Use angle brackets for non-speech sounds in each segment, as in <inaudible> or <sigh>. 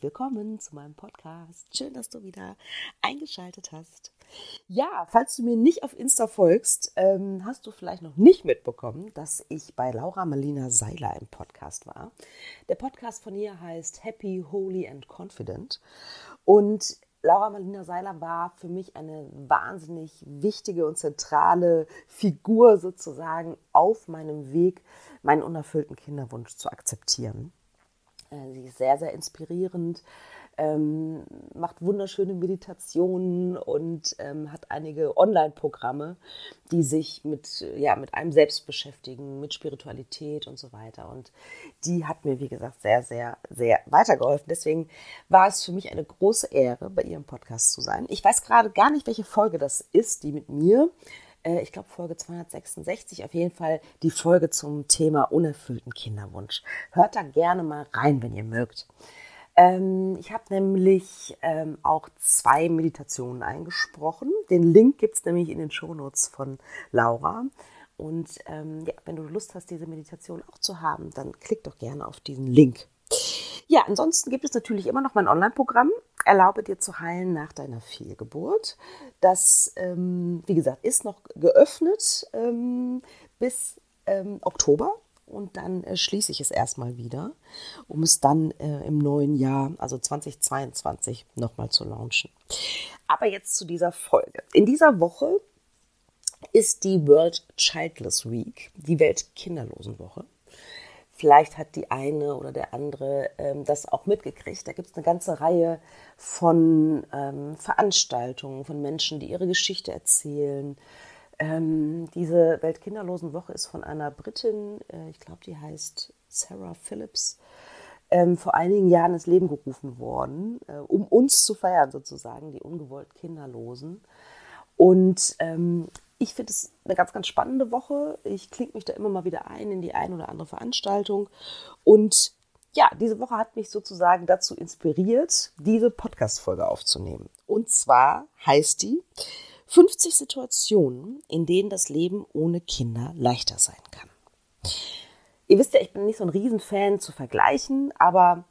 Herzlich willkommen zu meinem Podcast. Schön, dass du wieder eingeschaltet hast. Ja, falls du mir nicht auf Insta folgst, ähm, hast du vielleicht noch nicht mitbekommen, dass ich bei Laura Marlina Seiler im Podcast war. Der Podcast von ihr heißt Happy, Holy and Confident. Und Laura Marlina Seiler war für mich eine wahnsinnig wichtige und zentrale Figur sozusagen auf meinem Weg, meinen unerfüllten Kinderwunsch zu akzeptieren. Äh, sie ist sehr, sehr inspirierend, ähm, macht wunderschöne Meditationen und ähm, hat einige Online-Programme, die sich mit, ja, mit einem selbst beschäftigen, mit Spiritualität und so weiter. Und die hat mir, wie gesagt, sehr, sehr, sehr weitergeholfen. Deswegen war es für mich eine große Ehre, bei ihrem Podcast zu sein. Ich weiß gerade gar nicht, welche Folge das ist, die mit mir äh, ich glaube Folge 266, auf jeden Fall die Folge zum Thema unerfüllten Kinderwunsch. Hört da gerne mal rein, wenn ihr mögt. Ähm, ich habe nämlich ähm, auch zwei Meditationen eingesprochen. Den Link gibt es nämlich in den Shownotes von Laura. Und ähm, ja, wenn du Lust hast, diese Meditation auch zu haben, dann klick doch gerne auf diesen Link. Ja, ansonsten gibt es natürlich immer noch mein Online-Programm. Erlaube dir zu heilen nach deiner Fehlgeburt. Das, ähm, wie gesagt, ist noch geöffnet ähm, bis ähm, Oktober und dann äh, schließe ich es erstmal wieder, um es dann äh, im neuen Jahr, also 2022, nochmal zu launchen. Aber jetzt zu dieser Folge. In dieser Woche ist die World Childless Week, die Weltkinderlosenwoche. Vielleicht hat die eine oder der andere ähm, das auch mitgekriegt. Da gibt es eine ganze Reihe von ähm, Veranstaltungen, von Menschen, die ihre Geschichte erzählen. Ähm, diese Weltkinderlosenwoche ist von einer Britin, äh, ich glaube, die heißt Sarah Phillips, ähm, vor einigen Jahren ins Leben gerufen worden, äh, um uns zu feiern sozusagen, die ungewollt Kinderlosen. Und ähm, ich finde es eine ganz, ganz spannende Woche. Ich klinge mich da immer mal wieder ein in die eine oder andere Veranstaltung. Und ja, diese Woche hat mich sozusagen dazu inspiriert, diese Podcast-Folge aufzunehmen. Und zwar heißt die 50 Situationen, in denen das Leben ohne Kinder leichter sein kann. Ihr wisst ja, ich bin nicht so ein Riesenfan zu vergleichen, aber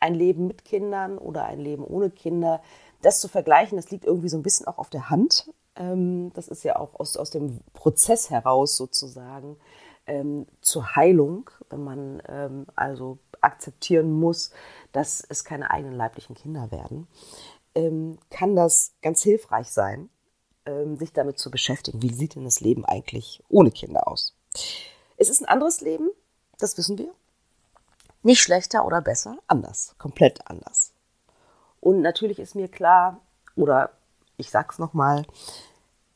ein Leben mit Kindern oder ein Leben ohne Kinder, das zu vergleichen, das liegt irgendwie so ein bisschen auch auf der Hand. Ähm, das ist ja auch aus, aus dem Prozess heraus sozusagen ähm, zur Heilung, wenn man ähm, also akzeptieren muss, dass es keine eigenen leiblichen Kinder werden, ähm, kann das ganz hilfreich sein, ähm, sich damit zu beschäftigen. Wie sieht denn das Leben eigentlich ohne Kinder aus? Es ist ein anderes Leben, das wissen wir. Nicht schlechter oder besser, anders, komplett anders. Und natürlich ist mir klar, oder ich sag's nochmal,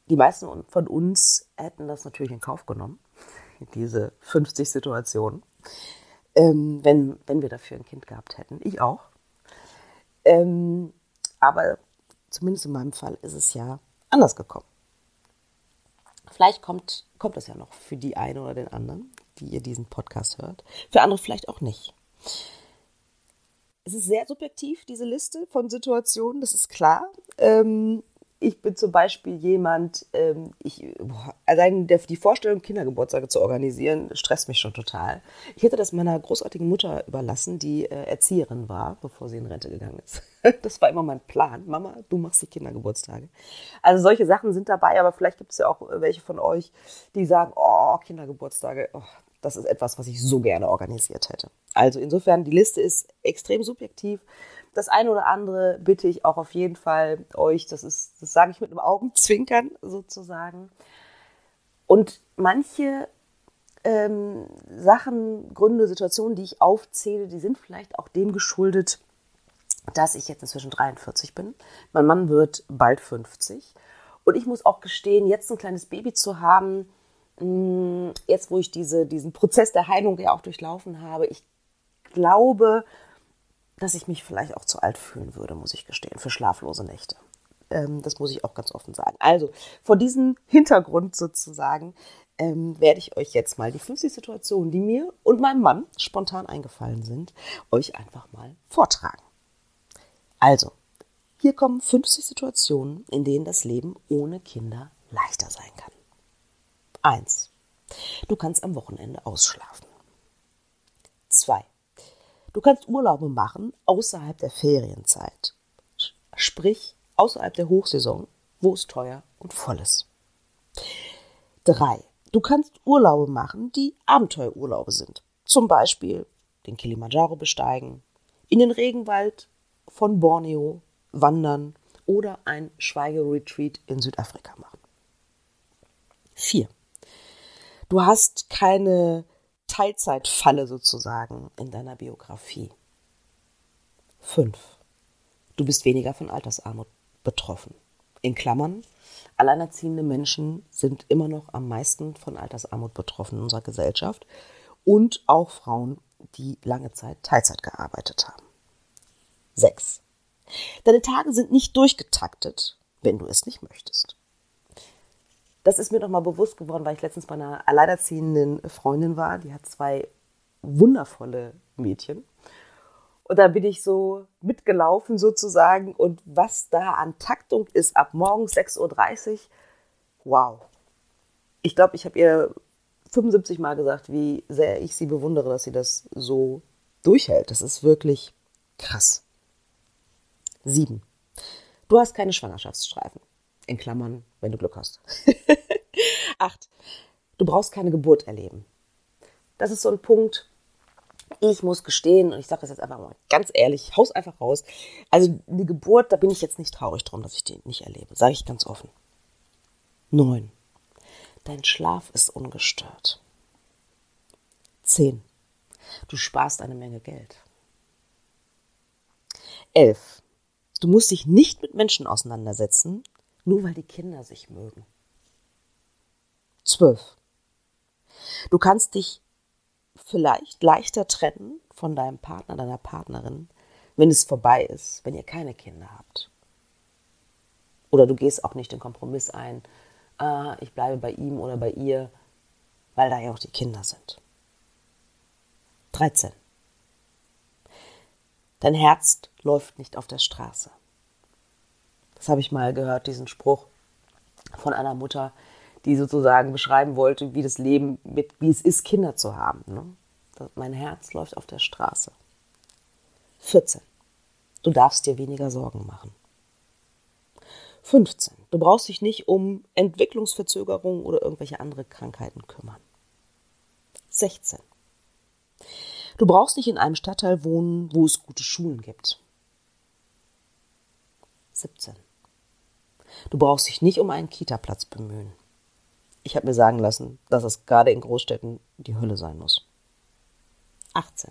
die meisten von uns hätten das natürlich in Kauf genommen, diese 50 Situationen, ähm, wenn, wenn wir dafür ein Kind gehabt hätten. Ich auch. Ähm, aber zumindest in meinem Fall ist es ja anders gekommen. Vielleicht kommt, kommt es ja noch für die eine oder den anderen, die ihr diesen Podcast hört. Für andere vielleicht auch nicht. Es ist sehr subjektiv, diese Liste von Situationen, das ist klar. Ähm, ich bin zum Beispiel jemand, ähm, ich, boah, allein der, die Vorstellung, Kindergeburtstage zu organisieren, stresst mich schon total. Ich hätte das meiner großartigen Mutter überlassen, die äh, Erzieherin war, bevor sie in Rente gegangen ist. <laughs> das war immer mein Plan. Mama, du machst die Kindergeburtstage. Also solche Sachen sind dabei, aber vielleicht gibt es ja auch welche von euch, die sagen, oh, Kindergeburtstage, oh, das ist etwas, was ich so gerne organisiert hätte. Also insofern, die Liste ist extrem subjektiv das eine oder andere bitte ich auch auf jeden Fall euch, das ist, das sage ich mit einem Augenzwinkern sozusagen. Und manche ähm, Sachen, Gründe, Situationen, die ich aufzähle, die sind vielleicht auch dem geschuldet, dass ich jetzt inzwischen 43 bin. Mein Mann wird bald 50. Und ich muss auch gestehen, jetzt ein kleines Baby zu haben, mm, jetzt wo ich diese, diesen Prozess der Heilung ja auch durchlaufen habe, ich glaube, dass ich mich vielleicht auch zu alt fühlen würde, muss ich gestehen, für schlaflose Nächte. Ähm, das muss ich auch ganz offen sagen. Also, vor diesem Hintergrund sozusagen ähm, werde ich euch jetzt mal die 50 Situationen, die mir und meinem Mann spontan eingefallen sind, euch einfach mal vortragen. Also, hier kommen 50 Situationen, in denen das Leben ohne Kinder leichter sein kann. Eins: Du kannst am Wochenende ausschlafen. Zwei: Du kannst Urlaube machen außerhalb der Ferienzeit. Sprich, außerhalb der Hochsaison, wo es teuer und voll ist. Drei: Du kannst Urlaube machen, die Abenteuerurlaube sind. Zum Beispiel den Kilimanjaro besteigen, in den Regenwald von Borneo wandern oder ein Schweigeretreat in Südafrika machen. Vier. Du hast keine Teilzeitfalle sozusagen in deiner Biografie. Fünf. Du bist weniger von Altersarmut betroffen. In Klammern, alleinerziehende Menschen sind immer noch am meisten von Altersarmut betroffen in unserer Gesellschaft und auch Frauen, die lange Zeit Teilzeit gearbeitet haben. Sechs. Deine Tage sind nicht durchgetaktet, wenn du es nicht möchtest. Das ist mir nochmal bewusst geworden, weil ich letztens bei einer alleinerziehenden Freundin war. Die hat zwei wundervolle Mädchen. Und da bin ich so mitgelaufen sozusagen. Und was da an Taktung ist ab morgens 6.30 Uhr, wow. Ich glaube, ich habe ihr 75 Mal gesagt, wie sehr ich sie bewundere, dass sie das so durchhält. Das ist wirklich krass. 7. Du hast keine Schwangerschaftsstreifen. In Klammern, wenn du Glück hast. <laughs> 8. Du brauchst keine Geburt erleben. Das ist so ein Punkt, ich muss gestehen, und ich sage das jetzt einfach mal ganz ehrlich, haus einfach raus. Also eine Geburt, da bin ich jetzt nicht traurig drum, dass ich die nicht erlebe, sage ich ganz offen. 9. Dein Schlaf ist ungestört. 10. Du sparst eine Menge Geld. 11. Du musst dich nicht mit Menschen auseinandersetzen, nur weil die Kinder sich mögen. 12. Du kannst dich vielleicht leichter trennen von deinem Partner, deiner Partnerin, wenn es vorbei ist, wenn ihr keine Kinder habt. Oder du gehst auch nicht den Kompromiss ein, ah, ich bleibe bei ihm oder bei ihr, weil da ja auch die Kinder sind. 13. Dein Herz läuft nicht auf der Straße. Das habe ich mal gehört, diesen Spruch von einer Mutter, die sozusagen beschreiben wollte, wie das Leben, mit, wie es ist, Kinder zu haben. Ne? Mein Herz läuft auf der Straße. 14. Du darfst dir weniger Sorgen machen. 15. Du brauchst dich nicht um Entwicklungsverzögerungen oder irgendwelche andere Krankheiten kümmern. 16. Du brauchst nicht in einem Stadtteil wohnen, wo es gute Schulen gibt. 17. Du brauchst dich nicht um einen Kita-Platz bemühen. Ich habe mir sagen lassen, dass es gerade in Großstädten die Hölle sein muss. 18.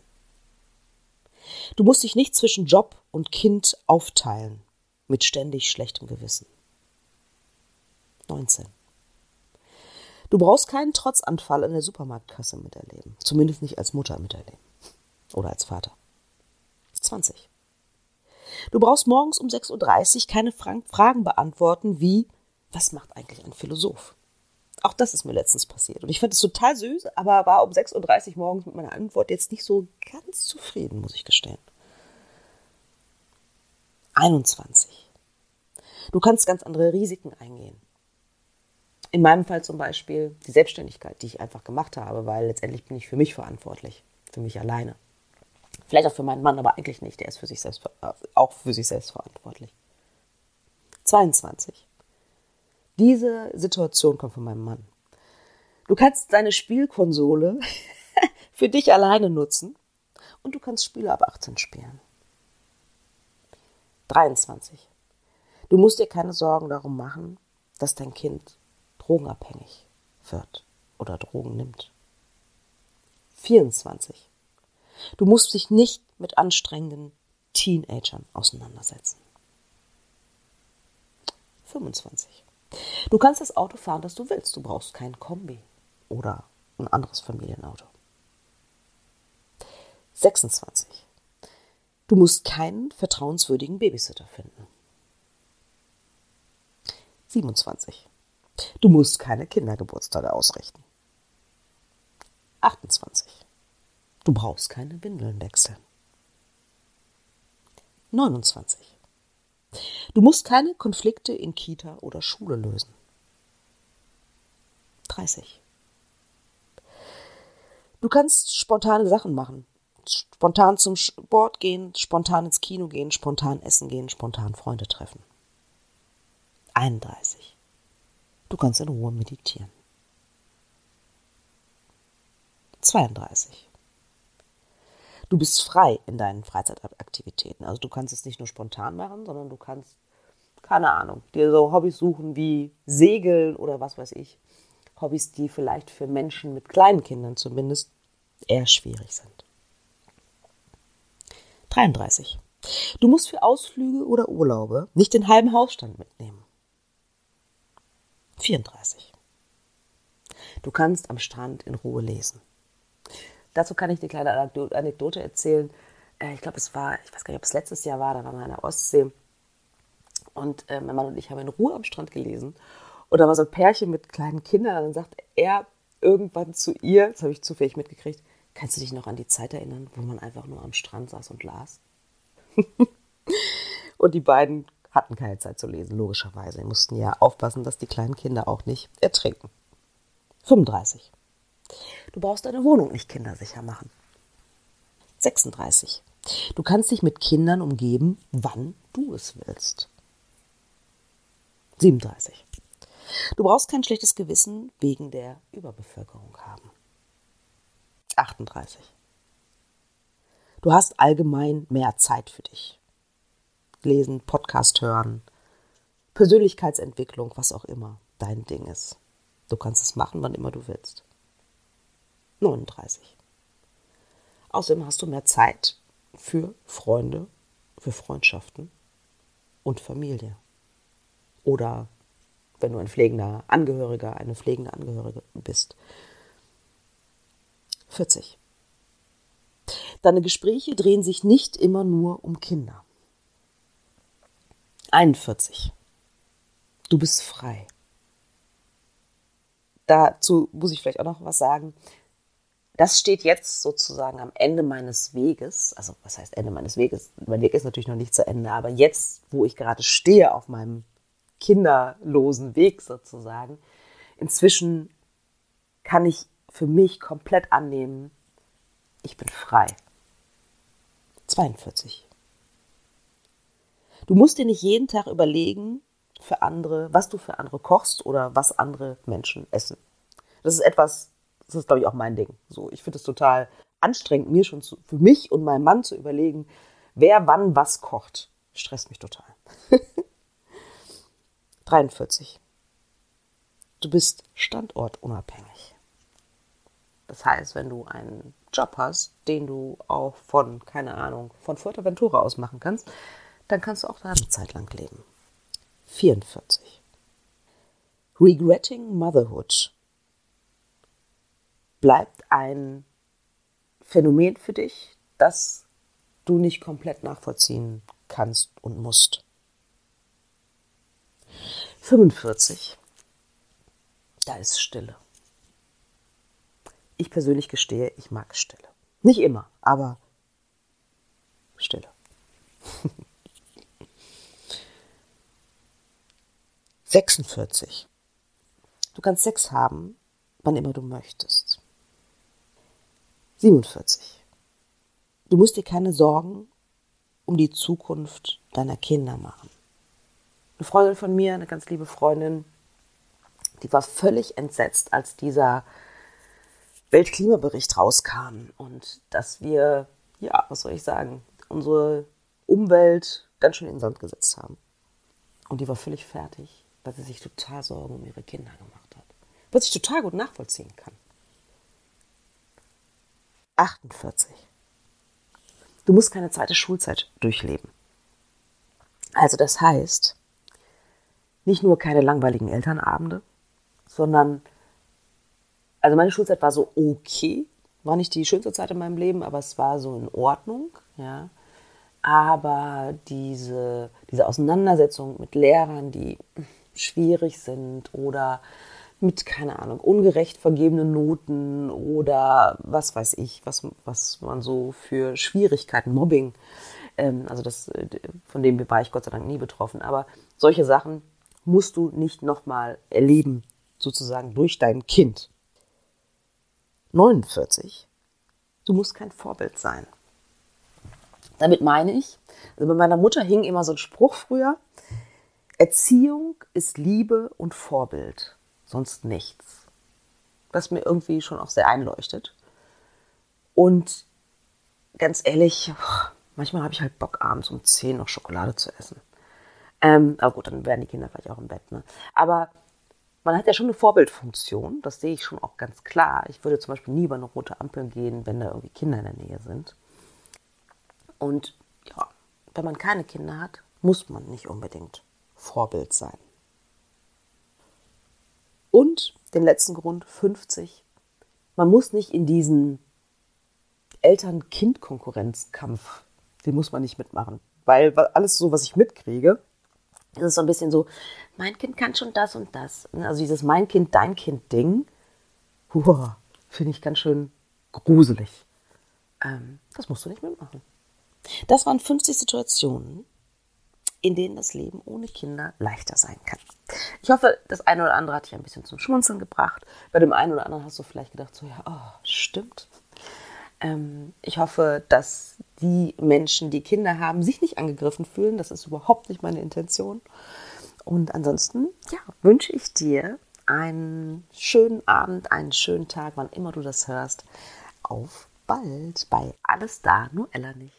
Du musst dich nicht zwischen Job und Kind aufteilen mit ständig schlechtem Gewissen. 19. Du brauchst keinen Trotzanfall in der Supermarktkasse miterleben. Zumindest nicht als Mutter miterleben. Oder als Vater. 20. Du brauchst morgens um 6.30 Uhr keine Fragen beantworten wie, was macht eigentlich ein Philosoph? Auch das ist mir letztens passiert. Und ich fand es total süß, aber war um 6.30 Uhr morgens mit meiner Antwort jetzt nicht so ganz zufrieden, muss ich gestehen. 21. Du kannst ganz andere Risiken eingehen. In meinem Fall zum Beispiel die Selbstständigkeit, die ich einfach gemacht habe, weil letztendlich bin ich für mich verantwortlich, für mich alleine. Vielleicht auch für meinen Mann, aber eigentlich nicht. Der ist für sich selbst, auch für sich selbst verantwortlich. 22. Diese Situation kommt von meinem Mann. Du kannst deine Spielkonsole <laughs> für dich alleine nutzen und du kannst Spiele ab 18 spielen. 23. Du musst dir keine Sorgen darum machen, dass dein Kind drogenabhängig wird oder Drogen nimmt. 24. Du musst dich nicht mit anstrengenden Teenagern auseinandersetzen. 25. Du kannst das Auto fahren, das du willst. Du brauchst kein Kombi oder ein anderes Familienauto. 26. Du musst keinen vertrauenswürdigen Babysitter finden. 27. Du musst keine Kindergeburtstage ausrichten. 28. Du brauchst keine Windeln wechseln. 29. Du musst keine Konflikte in Kita oder Schule lösen. 30. Du kannst spontane Sachen machen. Spontan zum Sport gehen, spontan ins Kino gehen, spontan essen gehen, spontan Freunde treffen. 31. Du kannst in Ruhe meditieren. 32. Du bist frei in deinen Freizeitaktivitäten. Also du kannst es nicht nur spontan machen, sondern du kannst, keine Ahnung, dir so Hobbys suchen wie Segeln oder was weiß ich. Hobbys, die vielleicht für Menschen mit kleinen Kindern zumindest eher schwierig sind. 33. Du musst für Ausflüge oder Urlaube nicht den halben Hausstand mitnehmen. 34. Du kannst am Strand in Ruhe lesen. Dazu kann ich eine kleine Anekdote erzählen. Äh, ich glaube, es war, ich weiß gar nicht, ob es letztes Jahr war, da waren wir in der Ostsee. Und äh, mein Mann und ich haben in Ruhe am Strand gelesen. Und da war so ein Pärchen mit kleinen Kindern. Und dann sagt er irgendwann zu ihr, das habe ich zufällig mitgekriegt, kannst du dich noch an die Zeit erinnern, wo man einfach nur am Strand saß und las? <laughs> und die beiden hatten keine Zeit zu lesen, logischerweise. Sie mussten ja aufpassen, dass die kleinen Kinder auch nicht ertrinken. 35. Du brauchst deine Wohnung nicht kindersicher machen. 36. Du kannst dich mit Kindern umgeben, wann du es willst. 37. Du brauchst kein schlechtes Gewissen wegen der Überbevölkerung haben. 38. Du hast allgemein mehr Zeit für dich lesen, Podcast hören, Persönlichkeitsentwicklung, was auch immer dein Ding ist. Du kannst es machen, wann immer du willst. 39. Außerdem hast du mehr Zeit für Freunde, für Freundschaften und Familie. Oder wenn du ein pflegender Angehöriger, eine pflegende Angehörige bist. 40. Deine Gespräche drehen sich nicht immer nur um Kinder. 41. Du bist frei. Dazu muss ich vielleicht auch noch was sagen. Das steht jetzt sozusagen am Ende meines Weges. Also, was heißt Ende meines Weges? Mein Weg ist natürlich noch nicht zu Ende, aber jetzt, wo ich gerade stehe auf meinem kinderlosen Weg sozusagen, inzwischen kann ich für mich komplett annehmen, ich bin frei. 42. Du musst dir nicht jeden Tag überlegen, für andere, was du für andere kochst oder was andere Menschen essen. Das ist etwas, das ist, glaube ich, auch mein Ding. So, ich finde es total anstrengend, mir schon zu, für mich und meinen Mann zu überlegen, wer wann was kocht. Stresst mich total. <laughs> 43. Du bist standortunabhängig. Das heißt, wenn du einen Job hast, den du auch von, keine Ahnung, von Fuerteventura aus machen kannst, dann kannst du auch da eine Zeit lang leben. 44. Regretting Motherhood bleibt ein Phänomen für dich, das du nicht komplett nachvollziehen kannst und musst. 45. Da ist Stille. Ich persönlich gestehe, ich mag Stille. Nicht immer, aber Stille. <laughs> 46. Du kannst Sex haben, wann immer du möchtest. 47. Du musst dir keine Sorgen um die Zukunft deiner Kinder machen. Eine Freundin von mir, eine ganz liebe Freundin, die war völlig entsetzt, als dieser Weltklimabericht rauskam und dass wir, ja, was soll ich sagen, unsere Umwelt ganz schön in den Sand gesetzt haben. Und die war völlig fertig weil sie sich total Sorgen um ihre Kinder gemacht hat. Was ich total gut nachvollziehen kann. 48. Du musst keine zweite Schulzeit durchleben. Also das heißt, nicht nur keine langweiligen Elternabende, sondern, also meine Schulzeit war so okay, war nicht die schönste Zeit in meinem Leben, aber es war so in Ordnung, ja. Aber diese, diese Auseinandersetzung mit Lehrern, die schwierig sind oder mit, keine Ahnung, ungerecht vergebenen Noten oder was weiß ich, was, was man so für Schwierigkeiten, Mobbing, ähm, also das, äh, von dem war ich Gott sei Dank nie betroffen, aber solche Sachen musst du nicht nochmal erleben, sozusagen durch dein Kind. 49. Du musst kein Vorbild sein. Damit meine ich, also bei meiner Mutter hing immer so ein Spruch früher, Erziehung ist Liebe und Vorbild, sonst nichts. Was mir irgendwie schon auch sehr einleuchtet. Und ganz ehrlich, manchmal habe ich halt Bock, abends um 10 noch Schokolade zu essen. Ähm, aber gut, dann werden die Kinder vielleicht auch im Bett. Ne? Aber man hat ja schon eine Vorbildfunktion, das sehe ich schon auch ganz klar. Ich würde zum Beispiel nie über eine rote Ampel gehen, wenn da irgendwie Kinder in der Nähe sind. Und ja, wenn man keine Kinder hat, muss man nicht unbedingt Vorbild sein. Und den letzten Grund, 50. Man muss nicht in diesen Eltern-Kind-Konkurrenzkampf, den muss man nicht mitmachen. Weil alles so, was ich mitkriege, ist so ein bisschen so, mein Kind kann schon das und das. Also dieses mein Kind, dein Kind-Ding, finde ich ganz schön gruselig. Ähm, das musst du nicht mitmachen. Das waren 50 Situationen, in denen das Leben ohne Kinder leichter sein kann. Ich hoffe, das eine oder andere hat dich ein bisschen zum Schmunzeln gebracht. Bei dem einen oder anderen hast du vielleicht gedacht, so ja, oh, stimmt. Ähm, ich hoffe, dass die Menschen, die Kinder haben, sich nicht angegriffen fühlen. Das ist überhaupt nicht meine Intention. Und ansonsten, ja, wünsche ich dir einen schönen Abend, einen schönen Tag, wann immer du das hörst. Auf bald bei Alles da, nur Ella nicht.